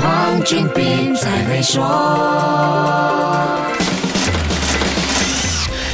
黄俊斌才会说。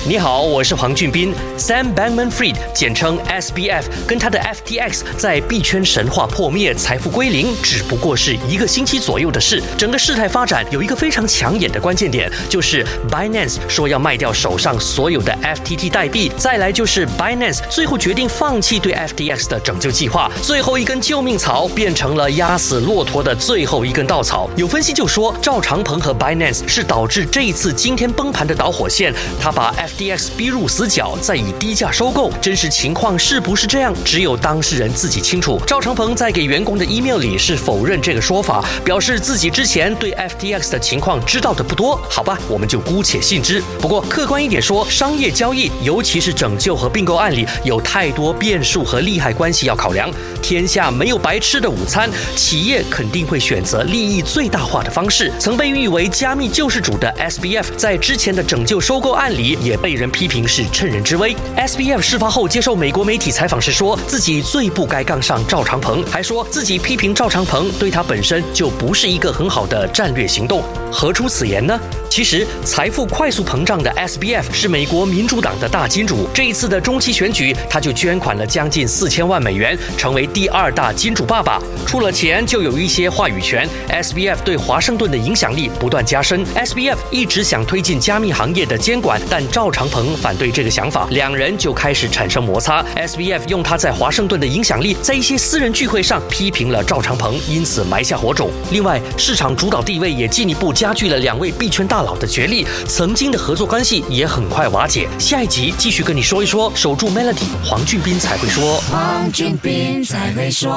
你好，我是黄俊斌。Sam Bankman-Fried，简称 SBF，跟他的 FTX 在币圈神话破灭、财富归零，只不过是一个星期左右的事。整个事态发展有一个非常抢眼的关键点，就是 Binance 说要卖掉手上所有的 FTT 代币，再来就是 Binance 最后决定放弃对 FTX 的拯救计划。最后一根救命草变成了压死骆驼的最后一根稻草。有分析就说，赵长鹏和 Binance 是导致这一次今天崩盘的导火线。他把 F D X 逼入死角，再以低价收购，真实情况是不是这样？只有当事人自己清楚。赵长鹏在给员工的 email 里是否认这个说法，表示自己之前对 FTX 的情况知道的不多。好吧，我们就姑且信之。不过客观一点说，商业交易，尤其是拯救和并购案里，有太多变数和利害关系要考量。天下没有白吃的午餐，企业肯定会选择利益最大化的方式。曾被誉为加密救世主的 SBF，在之前的拯救收购案里也。被人批评是趁人之危。SBF 事发后接受美国媒体采访时，说自己最不该杠上赵长鹏，还说自己批评赵长鹏对他本身就不是一个很好的战略行动。何出此言呢？其实，财富快速膨胀的 SBF 是美国民主党的大金主。这一次的中期选举，他就捐款了将近四千万美元，成为第二大金主爸爸。出了钱就有一些话语权。SBF 对华盛顿的影响力不断加深。SBF 一直想推进加密行业的监管，但赵长鹏反对这个想法，两人就开始产生摩擦。SBF 用他在华盛顿的影响力，在一些私人聚会上批评了赵长鹏，因此埋下火种。另外，市场主导地位也进一步加剧了两位币圈大佬的角力，曾经的合作关系也很快瓦解。下一集继续跟你说一说，守住 Melody，黄俊斌才会说。黄俊斌才会说。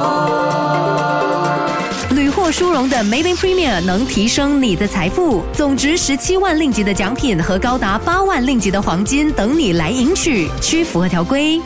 屡获殊荣的 Maven Premier 能提升你的财富，总值十七万令吉的奖品和高达八万令吉的黄金等你来赢取，需符合条规。